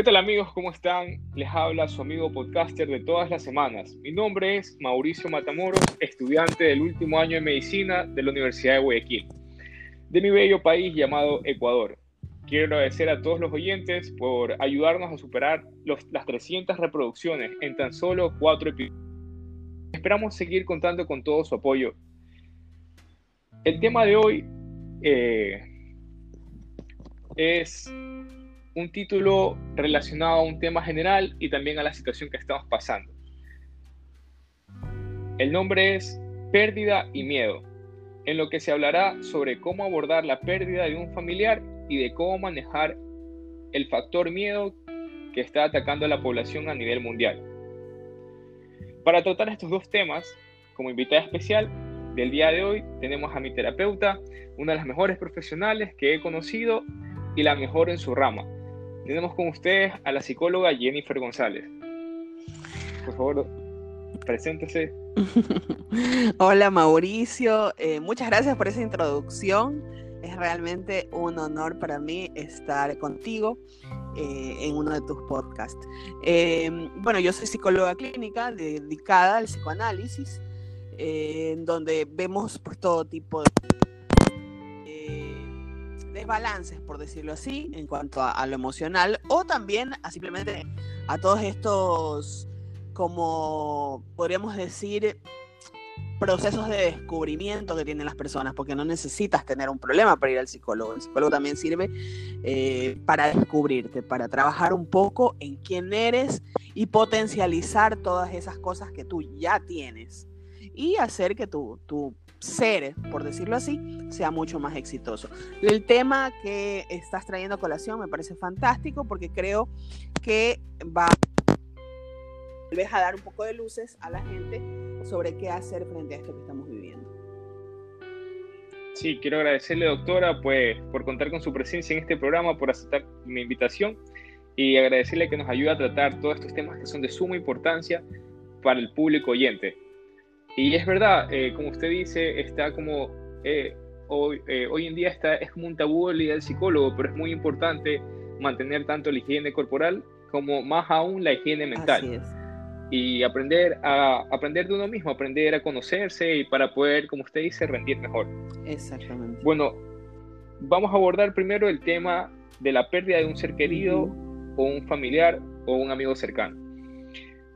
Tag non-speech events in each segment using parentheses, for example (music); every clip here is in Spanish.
¿Qué tal amigos? ¿Cómo están? Les habla su amigo podcaster de todas las semanas. Mi nombre es Mauricio Matamoros, estudiante del último año de medicina de la Universidad de Guayaquil, de mi bello país llamado Ecuador. Quiero agradecer a todos los oyentes por ayudarnos a superar las 300 reproducciones en tan solo cuatro episodios. Esperamos seguir contando con todo su apoyo. El tema de hoy eh, es un título relacionado a un tema general y también a la situación que estamos pasando. El nombre es Pérdida y Miedo, en lo que se hablará sobre cómo abordar la pérdida de un familiar y de cómo manejar el factor miedo que está atacando a la población a nivel mundial. Para tratar estos dos temas, como invitada especial del día de hoy, tenemos a mi terapeuta, una de las mejores profesionales que he conocido y la mejor en su rama, tenemos con ustedes a la psicóloga Jennifer González. Por favor, preséntese. (laughs) Hola Mauricio, eh, muchas gracias por esa introducción. Es realmente un honor para mí estar contigo eh, en uno de tus podcasts. Eh, bueno, yo soy psicóloga clínica dedicada al psicoanálisis, en donde vemos pues, todo tipo de desbalances, por decirlo así, en cuanto a, lo emocional, o también a simplemente a todos estos, como podríamos decir, procesos de descubrimiento que tienen las personas, porque no necesitas tener un problema para ir al psicólogo. El psicólogo también sirve eh, para descubrirte, para trabajar un poco en quién eres y potencializar todas esas cosas que tú ya tienes y hacer que tu, tu ser, por decirlo así, sea mucho más exitoso. El tema que estás trayendo a colación me parece fantástico porque creo que va a dar un poco de luces a la gente sobre qué hacer frente a esto que estamos viviendo. Sí, quiero agradecerle, doctora, pues, por contar con su presencia en este programa, por aceptar mi invitación y agradecerle que nos ayude a tratar todos estos temas que son de suma importancia para el público oyente. Y es verdad, eh, como usted dice, está como eh, hoy, eh, hoy en día está, es como un tabú el día del psicólogo, pero es muy importante mantener tanto la higiene corporal como más aún la higiene mental. Y aprender a aprender de uno mismo, aprender a conocerse y para poder, como usted dice, rendir mejor. Exactamente. Bueno, vamos a abordar primero el tema de la pérdida de un ser querido o un familiar o un amigo cercano.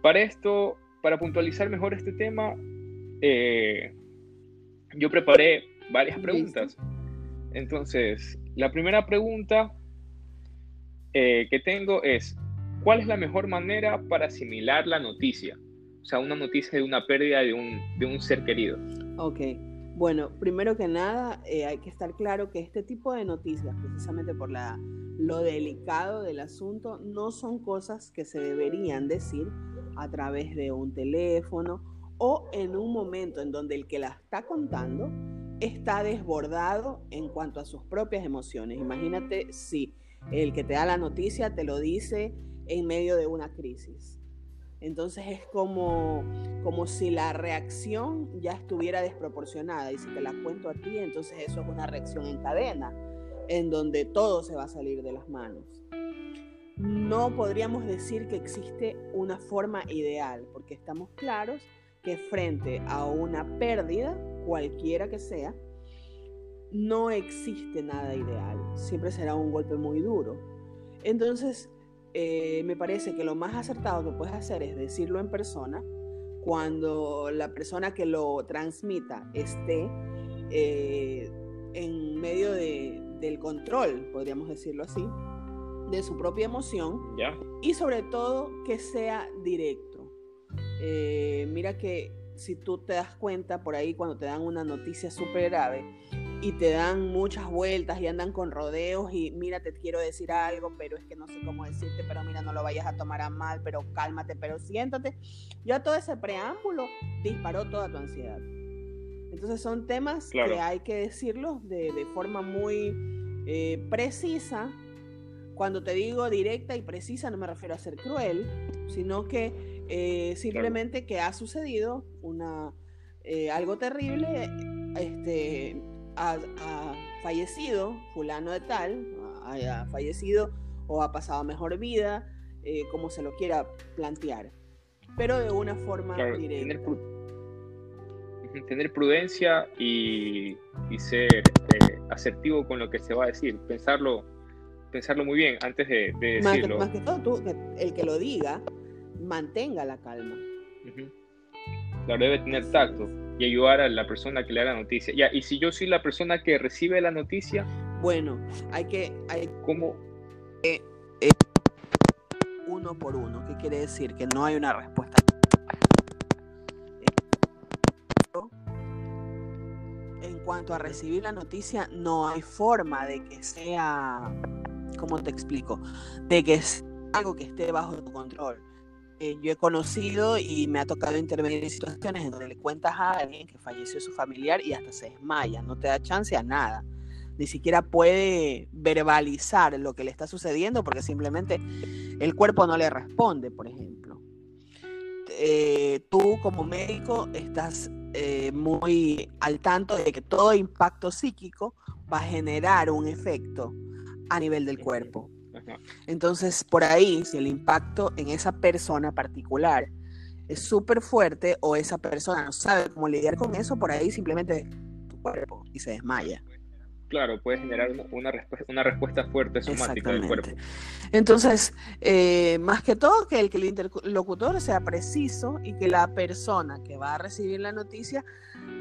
Para esto, para puntualizar mejor este tema, eh, yo preparé varias preguntas. Entonces, la primera pregunta eh, que tengo es, ¿cuál es la mejor manera para asimilar la noticia? O sea, una noticia de una pérdida de un, de un ser querido. Ok. Bueno, primero que nada, eh, hay que estar claro que este tipo de noticias, precisamente por la, lo delicado del asunto, no son cosas que se deberían decir a través de un teléfono o en un momento en donde el que la está contando está desbordado en cuanto a sus propias emociones. Imagínate si el que te da la noticia te lo dice en medio de una crisis. Entonces es como, como si la reacción ya estuviera desproporcionada y si te la cuento a ti, entonces eso es una reacción en cadena, en donde todo se va a salir de las manos. No podríamos decir que existe una forma ideal, porque estamos claros que frente a una pérdida, cualquiera que sea, no existe nada ideal, siempre será un golpe muy duro. Entonces, eh, me parece que lo más acertado que puedes hacer es decirlo en persona, cuando la persona que lo transmita esté eh, en medio del control, podríamos decirlo así, de su propia emoción y sobre todo que sea directo eh, mira que si tú te das cuenta por ahí cuando te dan una noticia súper grave y te dan muchas vueltas y andan con rodeos y mira, te quiero decir algo, pero es que no sé cómo decirte, pero mira, no lo vayas a tomar a mal, pero cálmate, pero siéntate. Ya todo ese preámbulo disparó toda tu ansiedad. Entonces son temas que hay que decirlos de, forma muy eh, precisa. Cuando te digo directa y precisa no me refiero a ser cruel, sino que eh, simplemente que ha sucedido una, eh, algo terrible, este, ha, fallecido fulano de tal, ha, fallecido o ha pasado mejor vida, eh, como se lo quiera plantear, pero de una forma directa. Tener, prudencia y, ser eh, asertivo con lo que se va a decir, pensarlo, pensarlo muy bien antes de, decirlo. Más que, todo, tú, el que lo diga, mantenga la calma. Claro, debe tener tacto y ayudar a la persona que le da la noticia. Ya, y si yo soy la persona que recibe la noticia. Bueno, hay que. Hay, ¿Cómo? Eh, uno por uno. ¿Qué quiere decir? Que no hay una respuesta. En cuanto a recibir la noticia, no hay forma de que sea. ¿Cómo te explico? De que sea algo que esté bajo tu control eh, yo he conocido y me ha tocado intervenir en situaciones en donde le cuentas a alguien que falleció su familiar y hasta se desmaya, no te da chance a nada. Ni siquiera puede verbalizar lo que le está sucediendo porque simplemente el cuerpo no le responde, por ejemplo. Eh, tú como médico estás eh, muy al tanto de que todo impacto psíquico va a generar un efecto a nivel del cuerpo. Entonces, por ahí, si el impacto en esa persona particular es súper fuerte o esa persona no sabe cómo lidiar con eso, por ahí simplemente tu cuerpo y se desmaya. Claro, puede generar una, respuesta, una respuesta fuerte somática del cuerpo. Entonces, eh, más que todo, que el, que el interlocutor sea preciso y que la persona que va a recibir la noticia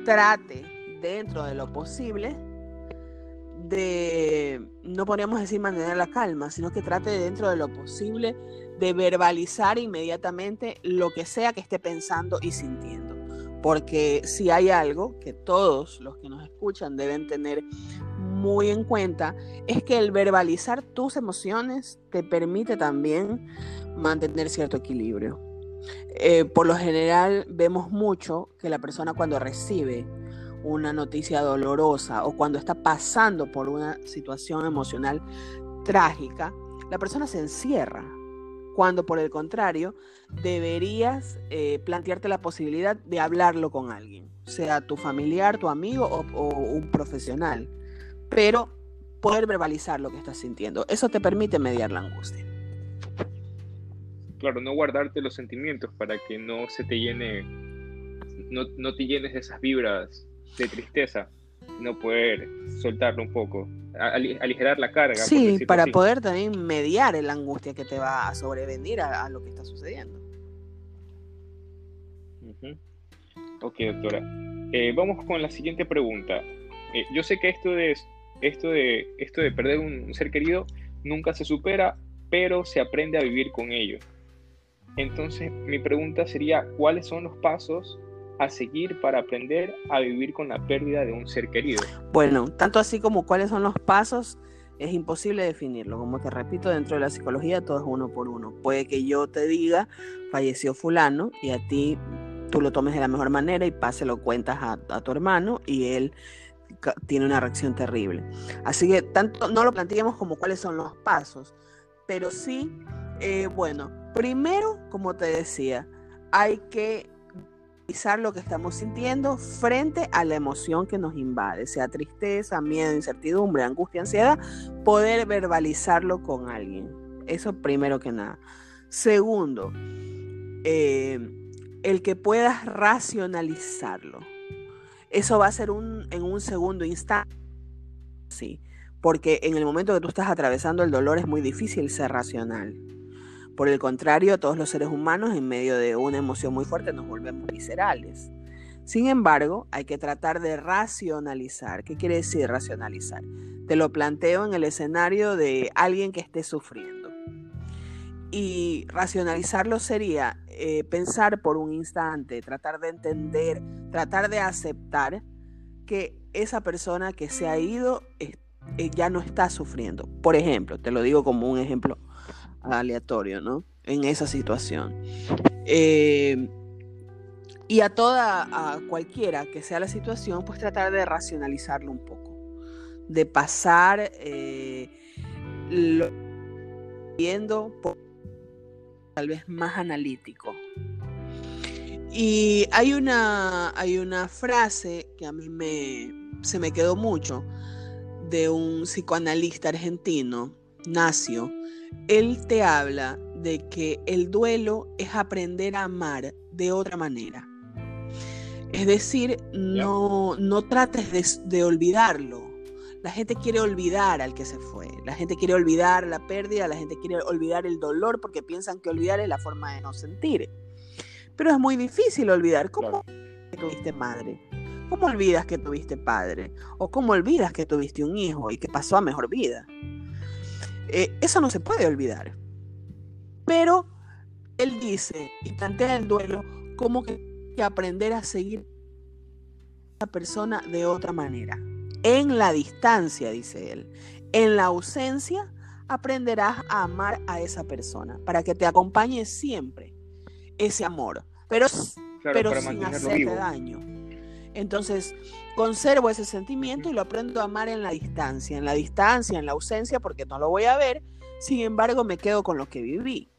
trate dentro de lo posible de, no podríamos decir mantener la calma, sino que trate dentro de lo posible de verbalizar inmediatamente lo que sea que esté pensando y sintiendo. Porque si hay algo que todos los que nos escuchan deben tener muy en cuenta, es que el verbalizar tus emociones te permite también mantener cierto equilibrio. Eh, por lo general vemos mucho que la persona cuando recibe una noticia dolorosa o cuando está pasando por una situación emocional trágica, la persona se encierra. Cuando por el contrario, deberías eh, plantearte la posibilidad de hablarlo con alguien, sea tu familiar, tu amigo o, un profesional, pero poder verbalizar lo que estás sintiendo. Eso te permite mediar la angustia. Claro, no guardarte los sentimientos para que no se te llene, no, no te llenes de esas vibras de tristeza, no poder soltarlo un poco, aligerar la carga. Sí, para poder también mediar la angustia que te va a sobrevenir a, lo que está sucediendo. Ok, doctora. Eh, vamos con la siguiente pregunta. Eh, yo sé que esto de, esto, de, esto de perder un ser querido nunca se supera, pero se aprende a vivir con ello. Entonces, mi pregunta sería, ¿cuáles son los pasos a seguir para aprender a vivir con la pérdida de un ser querido? Bueno, tanto así como cuáles son los pasos, es imposible definirlo. Como te repito, dentro de la psicología todo es uno por uno. Puede que yo te diga, falleció fulano, y a ti tú lo tomes de la mejor manera y pase lo cuentas a, tu hermano y él tiene una reacción terrible. Así que tanto no lo planteemos como cuáles son los pasos, pero sí, eh, bueno, primero, como te decía, hay que lo que estamos sintiendo frente a la emoción que nos invade, sea tristeza, miedo, incertidumbre, angustia, ansiedad, poder verbalizarlo con alguien. Eso primero que nada. Segundo, eh, el que puedas racionalizarlo. Eso va a ser un, en un segundo instante. Sí, porque en el momento que tú estás atravesando el dolor es muy difícil ser racional. Por el contrario, todos los seres humanos en medio de una emoción muy fuerte nos volvemos viscerales. Sin embargo, hay que tratar de racionalizar. ¿Qué quiere decir racionalizar? Te lo planteo en el escenario de alguien que esté sufriendo. Y racionalizarlo sería eh, pensar por un instante, tratar de entender, tratar de aceptar que esa persona que se ha ido eh, ya no está sufriendo. Por ejemplo, te lo digo como un ejemplo aleatorio, ¿no? En esa situación. Eh, y a toda, a cualquiera que sea la situación, pues tratar de racionalizarlo un poco, de pasar eh, lo viendo tal vez más analítico. Y hay una, hay una frase que a mí me, se me quedó mucho de un psicoanalista argentino, Nacio, él te habla de que el duelo es aprender a amar de otra manera. Es decir, no, no trates de, de, olvidarlo. La gente quiere olvidar al que se fue. La gente quiere olvidar la pérdida, la gente quiere olvidar el dolor porque piensan que olvidar es la forma de no sentir. Pero es muy difícil olvidar. ¿Cómo tuviste madre? ¿Cómo olvidas que tuviste padre? ¿O cómo olvidas que tuviste un hijo y que pasó a mejor vida? Eh, eso no se puede olvidar. Pero él dice y plantea el duelo como que que aprender a seguir a la persona de otra manera. En la distancia, dice él. En la ausencia, aprenderás a amar a esa persona para que te acompañe siempre ese amor, pero, pero sin hacerte daño. Entonces, conservo ese sentimiento y lo aprendo a amar en la distancia, en la distancia, en la ausencia, porque no lo voy a ver, sin embargo me quedo con lo que viví.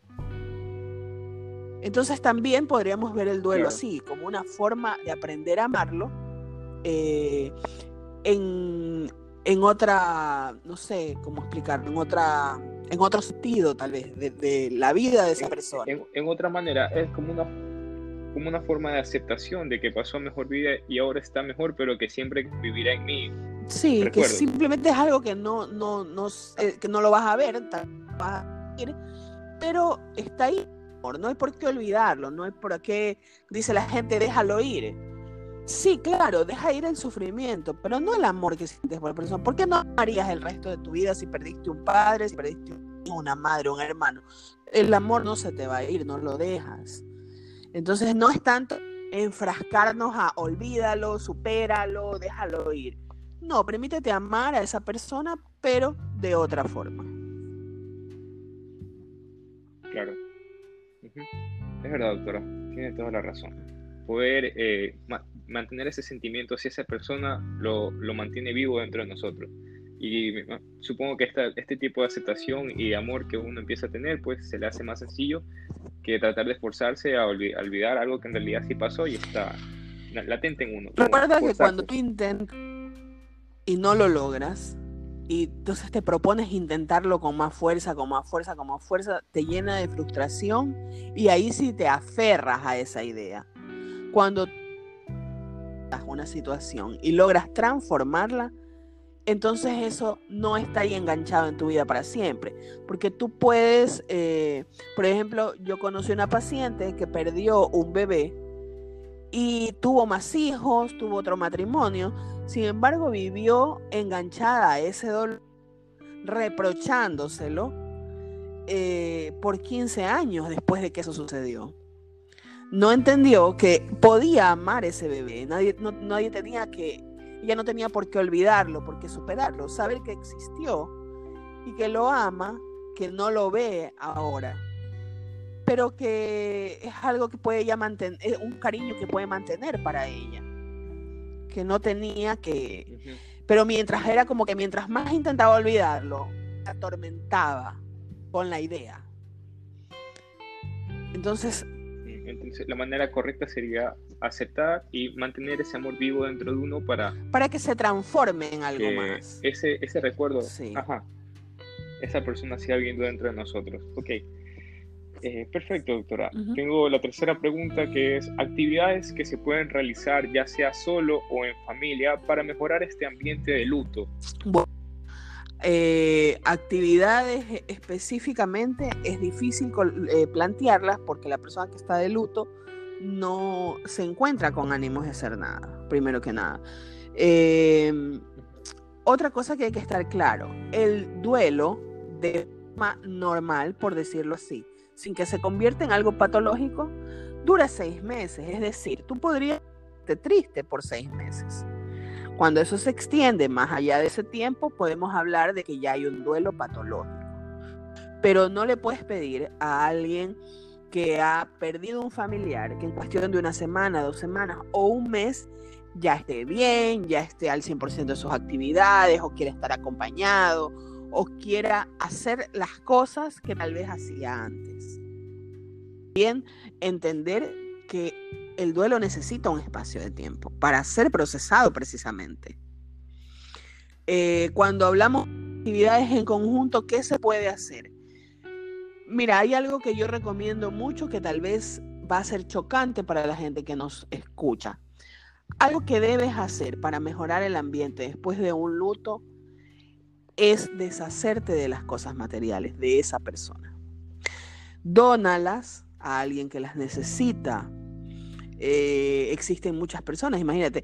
Entonces también podríamos ver el duelo así, como una forma de aprender a amarlo eh, en, otra, no sé cómo explicarlo, en otra, en otro sentido tal vez, de, la vida de esa persona. En, otra manera, es como una, como una forma de aceptación de que pasó mejor vida y ahora está mejor, pero que siempre vivirá en mí. Sí, que simplemente es algo que no, no, no, eh, que no lo vas a ver, vas a ir, pero está ahí no hay por qué olvidarlo, no hay por qué, dice la gente, déjalo ir. Sí, claro, deja ir el sufrimiento, pero no el amor que sientes por la persona. ¿Por qué no amarías el resto de tu vida si perdiste un padre, si perdiste una madre, un hermano? El amor no se te va a ir, no lo dejas. Entonces no es tanto enfrascarnos a olvídalo, supéralo, déjalo ir. No, permítete amar a esa persona, pero de otra forma. Claro. Es verdad, doctora, tiene toda la razón. Poder eh, mantener ese sentimiento hacia esa persona lo, lo, mantiene vivo dentro de nosotros. Y supongo que esta, este tipo de aceptación y amor que uno empieza a tener, pues se le hace más sencillo que tratar de esforzarse a, olvidar algo que en realidad sí pasó y está latente en uno. Recuerda que cuando tú intentas y no lo logras, y entonces te propones intentarlo con más fuerza, con más fuerza, con más fuerza, te llena de frustración y ahí sí te aferras a esa idea. Cuando una situación y logras transformarla, entonces eso no está ahí enganchado en tu vida para siempre. Porque tú puedes, eh, por ejemplo, yo conocí una paciente que perdió un bebé y tuvo más hijos, tuvo otro matrimonio, sin embargo, vivió enganchada a ese dolor, reprochándoselo eh, por 15 años después de que eso sucedió. No entendió que podía amar ese bebé, nadie, nadie tenía que, ella no tenía por qué olvidarlo, por qué superarlo, saber que existió y que lo ama, que no lo ve ahora, pero que es algo que puede ella mantener, un cariño que puede mantener para ella que no tenía que... Pero mientras era como que mientras más intentaba olvidarlo, atormentaba con la idea. Entonces... Entonces la manera correcta sería aceptar y mantener ese amor vivo dentro de uno para... Para que se transforme en algo más. Ese, ese recuerdo, ajá, esa persona siga viviendo dentro de nosotros. Ok. Eh, perfecto, doctora. Tengo la tercera pregunta que es actividades que se pueden realizar ya sea solo o en familia para mejorar este ambiente de luto. Bueno, eh, actividades específicamente es difícil eh, plantearlas porque la persona que está de luto no se encuentra con ánimos de hacer nada, primero que nada. Em, otra cosa que hay que estar claro, el duelo de forma normal, por decirlo así, sin que se convierta en algo patológico, dura seis meses. Es decir, tú podrías estar triste por seis meses. Cuando eso se extiende más allá de ese tiempo, podemos hablar de que ya hay un duelo patológico. Pero no le puedes pedir a alguien que ha perdido un familiar, que en cuestión de una semana, dos semanas o un mes ya esté bien, ya esté al 100% de sus actividades o quiera estar acompañado o quiera hacer las cosas que tal vez hacía antes. Bien, entender que el duelo necesita un espacio de tiempo para ser procesado precisamente. Eh, cuando hablamos de actividades en conjunto, ¿qué se puede hacer? Mira, hay algo que yo recomiendo mucho que tal vez va a ser chocante para la gente que nos escucha. Algo que debes hacer para mejorar el ambiente después de un luto es deshacerte de las cosas materiales de esa persona. Dónalas a alguien que las necesita. Eh, existen muchas personas, imagínate,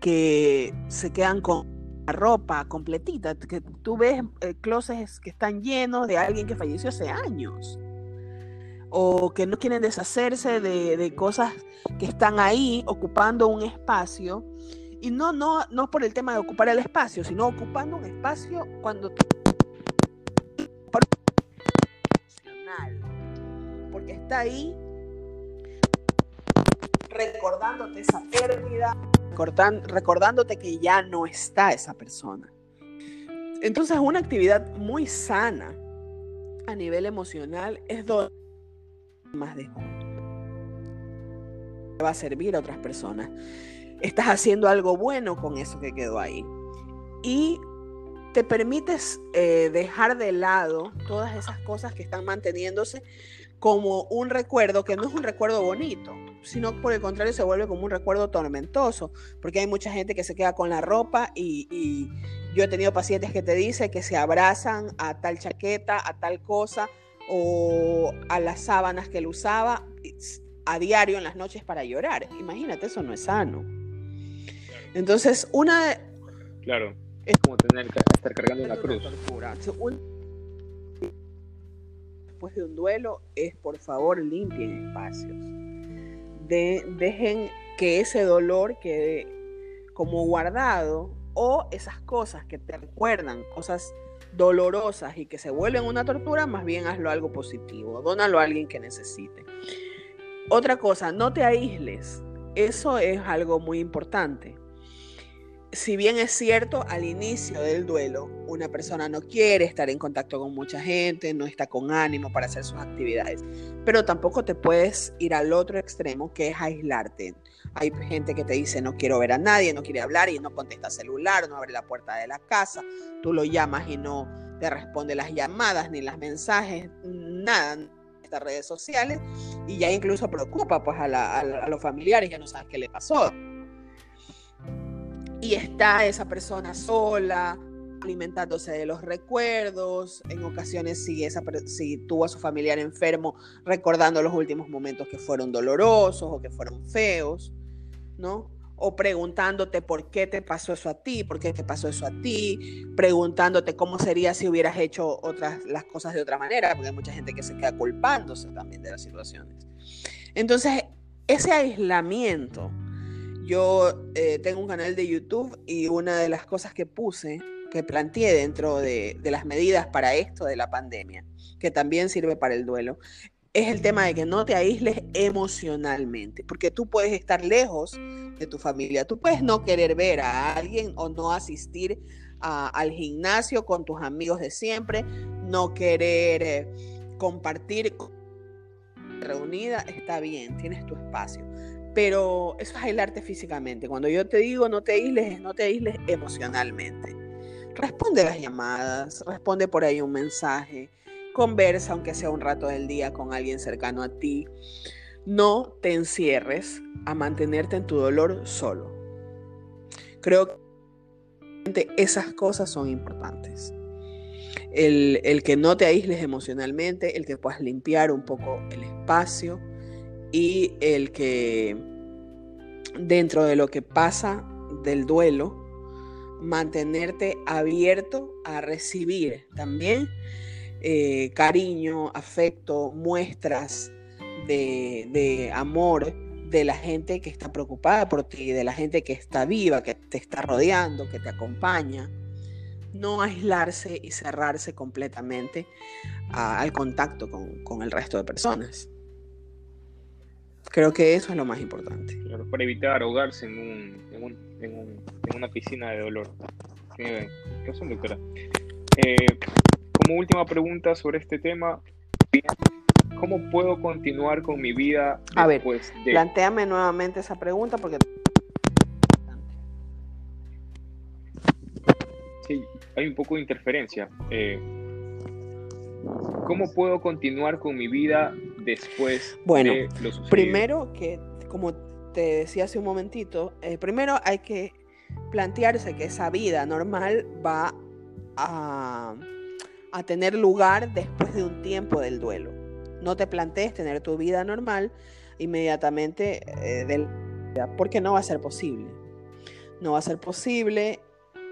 que se quedan con ropa completita, que tú ves eh, closets que están llenos de alguien que falleció hace años o que no quieren deshacerse de, cosas que están ahí ocupando un espacio. Y no, no, no por el tema de ocupar el espacio, sino ocupando un espacio cuando porque está ahí recordándote esa pérdida, recordándote que ya no está esa persona. Entonces, una actividad muy sana a nivel emocional es donde más va a servir a otras personas. Estás haciendo algo bueno con eso que quedó ahí. Y te permites eh, dejar de lado todas esas cosas que están manteniéndose como un recuerdo que no es un recuerdo bonito, sino por el contrario se vuelve como un recuerdo tormentoso, porque hay mucha gente que se queda con la ropa y, y yo he tenido pacientes que te dicen que se abrazan a tal chaqueta, a tal cosa, o a las sábanas que él usaba a diario en las noches para llorar. Imagínate, eso no es sano. Entonces, una... Claro, es como tener que estar cargando una cruz. De un duelo es, por favor, limpien espacios. De, dejen que ese dolor quede como guardado o esas cosas que te recuerdan, cosas dolorosas y que se vuelven una tortura, más bien hazlo algo positivo, dónalo a alguien que necesite. Otra cosa, no te aísles. Eso es algo muy importante. Si bien es cierto, al inicio del duelo, una persona no quiere estar en contacto con mucha gente, no está con ánimo para hacer sus actividades, pero tampoco te puedes ir al otro extremo, que es aislarte. Hay gente que te dice no quiero ver a nadie, no quiere hablar y no contesta celular, no abre la puerta de la casa, tú lo llamas y no te responde las llamadas ni las mensajes, nada estas redes sociales y ya incluso preocupa pues a, a los familiares, ya no sabes qué le pasó. Y está esa persona sola, alimentándose de los recuerdos, en ocasiones si, esa, si tuvo a su familiar enfermo, recordando los últimos momentos que fueron dolorosos o que fueron feos. ¿no? O preguntándote por qué te pasó eso a ti, por qué te pasó eso a ti, preguntándote cómo sería si hubieras hecho otras las cosas de otra manera, porque hay mucha gente que se queda culpándose también de las situaciones. Entonces, ese aislamiento, yo eh, tengo un canal de YouTube y una de las cosas que puse, que planteé dentro de, las medidas para esto de la pandemia, que también sirve para el duelo, es el tema de que no te aísles emocionalmente, porque tú puedes estar lejos de tu familia, tú puedes no querer ver a alguien o no asistir al gimnasio con tus amigos de siempre, no querer eh, compartir reunida, está bien, tienes tu espacio, pero eso es aislarte físicamente. Cuando yo te digo no te aísles, no te aísles emocionalmente. Responde las llamadas, responde por ahí un mensaje, Conversa, aunque sea un rato del día, con alguien cercano a ti. No te encierres a mantenerte en tu dolor solo. Creo que esas cosas son importantes. El, el, que no te aísles emocionalmente, el que puedas limpiar un poco el espacio y el que dentro de lo que pasa del duelo, mantenerte abierto a recibir también eh, cariño, afecto, muestras de, amor de la gente que está preocupada por ti, de la gente que está viva, que te está rodeando, que te acompaña. No aislarse y cerrarse completamente al contacto con, el resto de personas. Creo que eso es lo más importante. para evitar ahogarse en, una piscina de dolor. ¿Qué razón, doctora? Eh, como última pregunta sobre este tema, ¿cómo puedo continuar con mi vida A después ver, de... Plantéame nuevamente esa pregunta porque... Sí, hay un poco de interferencia. Eh, ¿Cómo puedo continuar con mi vida después bueno, de lo sucedido? Primero que, como te decía hace un momentito, eh, primero hay que plantearse que esa vida normal va a, a tener lugar después de un tiempo del duelo. No te plantees tener tu vida normal inmediatamente eh, del, porque no va a ser posible. No va a ser posible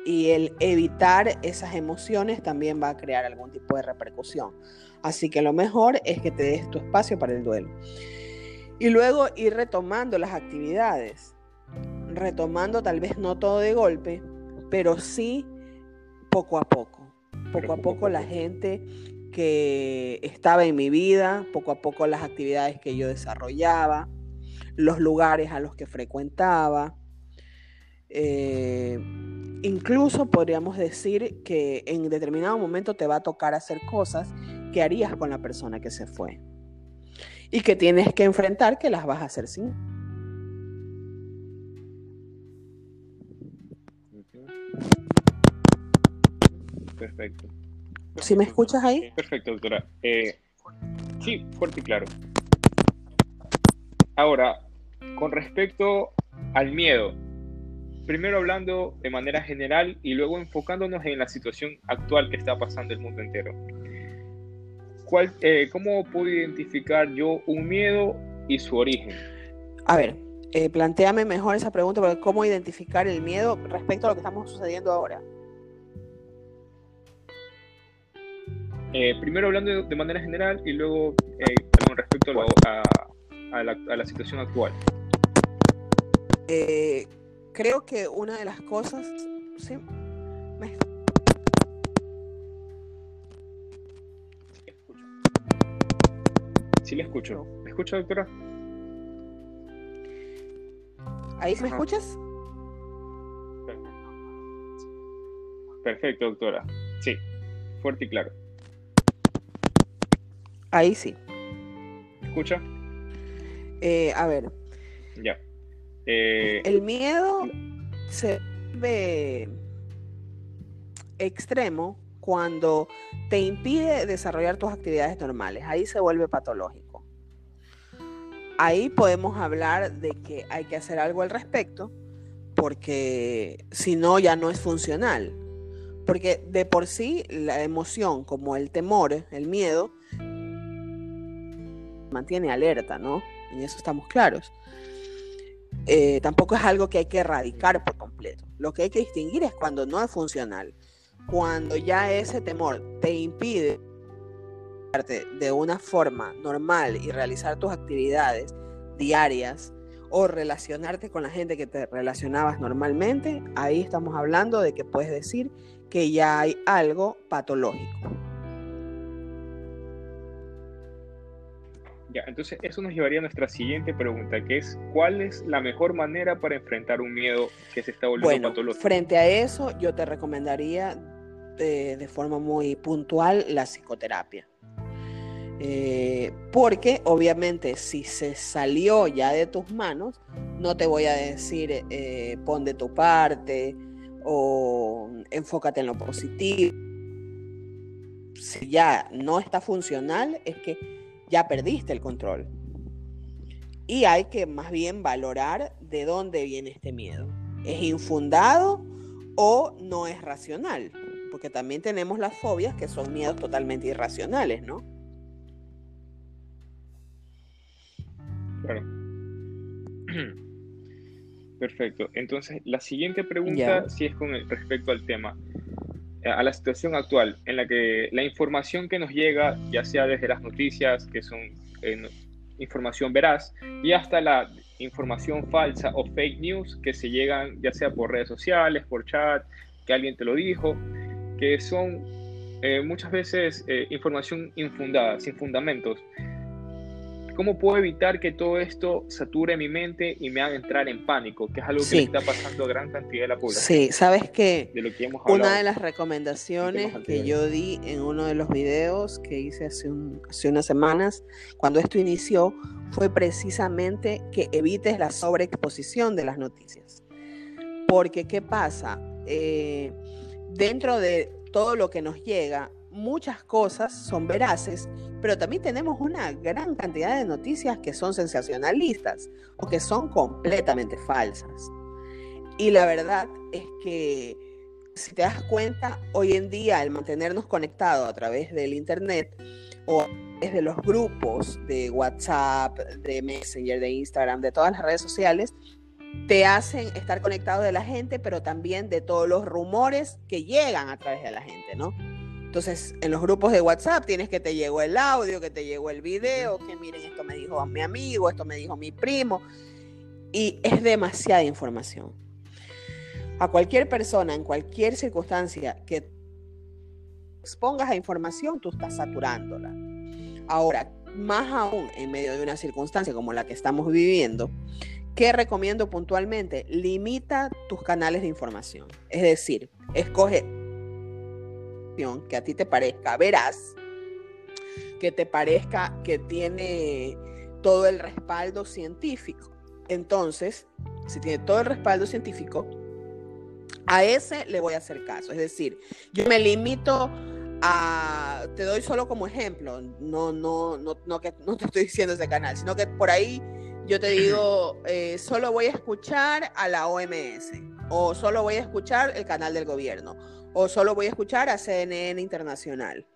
y el evitar esas emociones también va a crear algún tipo de repercusión. Así que lo mejor es que te des tu espacio para el duelo. Y luego ir retomando las actividades, retomando tal vez no todo de golpe, pero sí poco a poco. Poco a poco la gente que estaba en mi vida, poco a poco las actividades que yo desarrollaba, los lugares a los que frecuentaba. Eh, incluso podríamos decir que en determinado momento te va a tocar hacer cosas que harías con la persona que se fue y que tienes que enfrentar que las vas a hacer sin. Perfecto. ¿Sí me escuchas ahí? Perfecto, doctora. Eh, sí, fuerte y claro. Ahora, con respecto al miedo, primero hablando de manera general y luego enfocándonos en la situación actual que está pasando el mundo entero. ¿Cuál, eh, ¿Cómo puedo identificar yo un miedo y su origen? A ver, eh, planteame mejor esa pregunta, porque ¿cómo identificar el miedo respecto a lo que estamos sucediendo ahora? Eh, primero hablando de, manera general y luego eh, con respecto a, lo, a, a, la, a, la, situación actual. Creo que una de las cosas... ¿sí? Me... Sí le escucho. ¿Me escucha, doctora? ¿Ahí me escuchas? Perfecto, doctora. Sí, fuerte y claro. Ahí sí. ¿Me escucha? Eh, a ver. Ya. Eh... El miedo se ve extremo cuando te impide desarrollar tus actividades normales. Ahí se vuelve patológico. Ahí podemos hablar de que hay que hacer algo al respecto, porque si no ya no es funcional. Porque de por sí la emoción, como el temor, el miedo, mantiene alerta, ¿no? En eso estamos claros. Eh, tampoco es algo que hay que erradicar por completo. Lo que hay que distinguir es cuando no es funcional, cuando ya ese temor te impide de una forma normal y realizar tus actividades diarias o relacionarte con la gente que te relacionabas normalmente, ahí estamos hablando de que puedes decir que ya hay algo patológico. Ya, entonces eso nos llevaría a nuestra siguiente pregunta, que es ¿cuál es la mejor manera para enfrentar un miedo que se está volviendo bueno, patológico? Frente a eso, yo te recomendaría de, de forma muy puntual la psicoterapia. Eh, porque obviamente si se salió ya de tus manos, no te voy a decir eh, pon de tu parte o enfócate en lo positivo. Si ya no está funcional, es que ya perdiste el control. Y hay que más bien valorar de dónde viene este miedo. ¿Es infundado o no es racional? Porque también tenemos las fobias que son miedos totalmente irracionales, ¿no? Claro. (clears throat) Perfecto. Entonces, la siguiente pregunta sí es con el, respecto al tema a la situación actual, en la que la información que nos llega, ya sea desde las noticias, que son eh, información veraz, y hasta la información falsa o fake news que se llegan ya sea por redes sociales, por chat, que alguien te lo dijo, que son eh, muchas veces eh, información infundada, sin fundamentos. ¿Cómo puedo evitar que todo esto sature mi mente y me haga entrar en pánico? Que es algo que sí. le está pasando a gran cantidad de la población. Sí, sabes que, de lo que hemos hablado, una de las recomendaciones que yo di en uno de los videos que hice hace, un, hace unas semanas, cuando esto inició, fue precisamente que evites la sobreexposición de las noticias. Porque, ¿qué pasa? Eh, dentro de todo lo que nos llega, muchas cosas son veraces, pero también tenemos una gran cantidad de noticias que son sensacionalistas o que son completamente falsas. Y la verdad es que, si te das cuenta, hoy en día el mantenernos conectados a través del Internet o desde los grupos de WhatsApp, de Messenger, de Instagram, de todas las redes sociales, te hacen estar conectado de la gente, pero también de todos los rumores que llegan a través de la gente, ¿no? Entonces, en los grupos de WhatsApp tienes que te llegó el audio, que te llegó el video, que miren, esto me dijo mi amigo, esto me dijo mi primo. Y es demasiada información. A cualquier persona, en cualquier circunstancia que expongas a información, tú estás saturándola. Ahora, más aún en medio de una circunstancia como la que estamos viviendo, ¿qué recomiendo puntualmente? Limita tus canales de información. Es decir, escoge que a ti te parezca verás, que te parezca que tiene todo el respaldo científico. Entonces, si tiene todo el respaldo científico, a ese le voy a hacer caso. Es decir, yo me limito a, te doy solo como ejemplo, no, no, no, no, que, no te estoy diciendo ese canal, sino que por ahí yo te digo, (clears throat) eh, solo voy a escuchar a la OMS, o solo voy a escuchar el canal del gobierno, o solo voy a escuchar a CNN Internacional,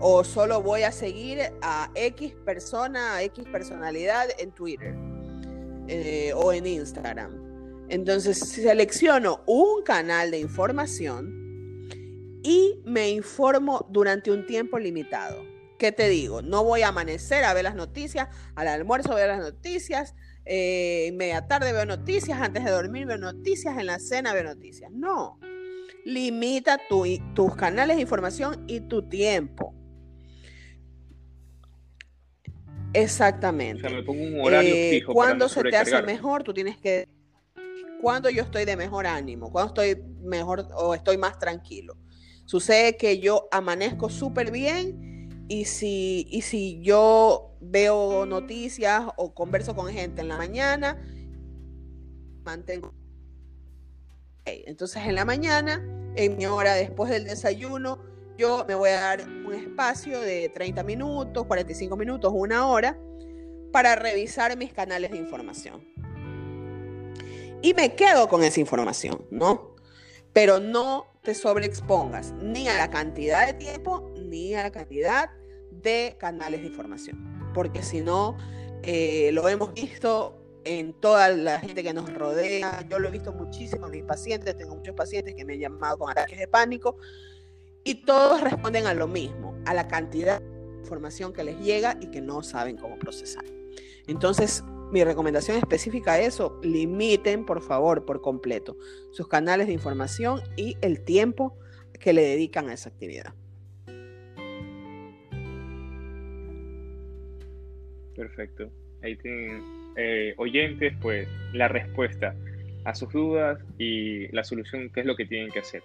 o solo voy a seguir a X persona, a X personalidad en Twitter eh, o en Instagram. Entonces selecciono un canal de información y me informo durante un tiempo limitado. ¿Qué te digo? No voy a amanecer a ver las noticias, al almuerzo veo las noticias, eh, media tarde veo noticias, antes de dormir veo noticias, en la cena veo noticias. No, limita tus canales de información y tu tiempo. Exactamente. O sea, me pongo un horario eh, fijo cuando se te hace mejor, tú tienes que. Cuando yo estoy de mejor ánimo, cuando estoy mejor o estoy más tranquilo. Sucede que yo amanezco súper bien y si, y si yo veo noticias o converso con gente en la mañana, mantengo entonces en la mañana, en mi hora después del desayuno, yo me voy a dar un espacio de 30 minutos, 45 minutos, una hora, para revisar mis canales de información. Y me quedo con esa información, ¿no? Pero no te sobreexpongas ni a la cantidad de tiempo ni a la cantidad de canales de información. Porque si no, eh, lo hemos visto en toda la gente que nos rodea. Yo lo he visto muchísimo en mis pacientes, tengo muchos pacientes que me han llamado con ataques de pánico y todos responden a lo mismo, a la cantidad de información que les llega y que no saben cómo procesar. Entonces, mi recomendación específica es eso, limiten por favor por completo sus canales de información y el tiempo que le dedican a esa actividad. Perfecto. Ahí tienen eh, oyentes pues la respuesta a sus dudas y la solución, qué es lo que tienen que hacer.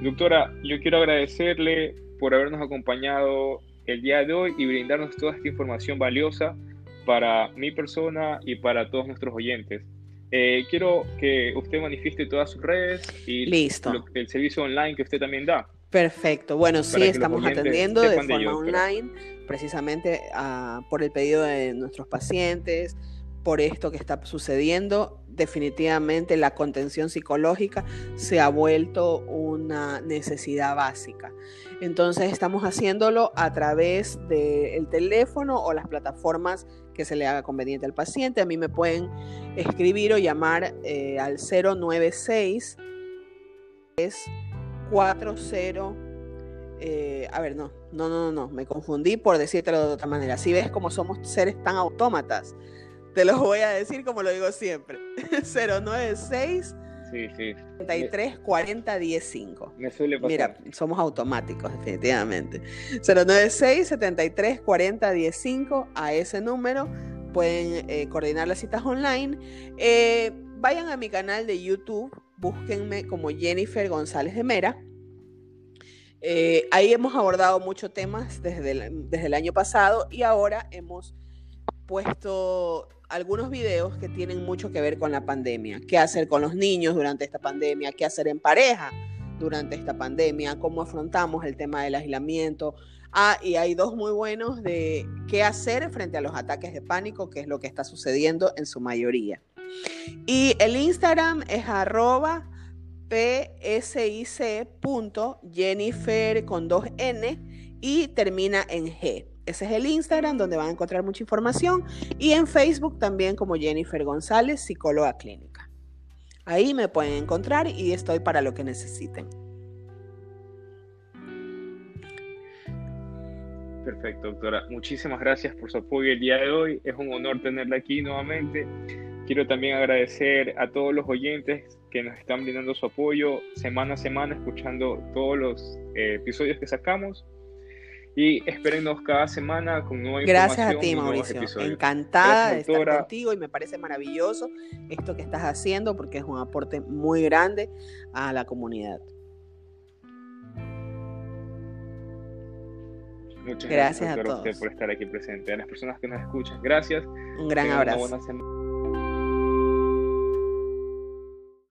Doctora, yo quiero agradecerle por habernos acompañado el día de hoy y brindarnos toda esta información valiosa para mi persona y para todos nuestros oyentes. Eh, quiero que usted manifieste todas sus redes y Listo. el servicio online que usted también da. Perfecto. Bueno, sí, estamos atendiendo de forma online, precisamente ah, por el pedido de nuestros pacientes, por esto que está sucediendo. Definitivamente la contención psicológica se ha vuelto una necesidad básica. Entonces estamos haciéndolo a través del teléfono o las plataformas que se le haga conveniente al paciente. A mí me pueden escribir o llamar eh, al 096 es 40 eh, a ver, no, no, no, no, me confundí por decírtelo de otra manera. Si ves como somos seres tan autómatas, te lo voy a decir como lo digo siempre. (laughs) 096 sí, sí. 33 40 15. Me suele pasar. Mira, somos automáticos, definitivamente. 096 73 40 15 a ese número pueden eh, coordinar las citas online. Eh, vayan a mi canal de YouTube, búsquenme como Jennifer González de Mera. Eh, ahí hemos abordado muchos temas desde desde el año pasado y ahora hemos puesto algunos videos que tienen mucho que ver con la pandemia. ¿Qué hacer con los niños durante esta pandemia? ¿Qué hacer en pareja durante esta pandemia, cómo afrontamos el tema del aislamiento. Ah, y hay dos muy buenos de qué hacer frente a los ataques de pánico, que es lo que está sucediendo en su mayoría. Y el Instagram es arroba psic.jennifer con dos N y termina en G. Ese es el Instagram donde van a encontrar mucha información y en Facebook también como Jennifer González, psicóloga clínica. Ahí me pueden encontrar y estoy para lo que necesiten. Perfecto, doctora. Muchísimas gracias por su apoyo el día de hoy. Es un honor tenerla aquí nuevamente. Quiero también agradecer a todos los oyentes que nos están brindando su apoyo semana a semana, escuchando todos los eh, episodios que sacamos. Y espérenos cada semana con nueva Gracias a ti, Mauricio. Encantada de estar contigo y me parece maravilloso esto que estás haciendo porque es un aporte muy grande a la comunidad. Muchas gracias, a, todos. por estar aquí presente. A las personas que nos escuchan, gracias. Un gran abrazo.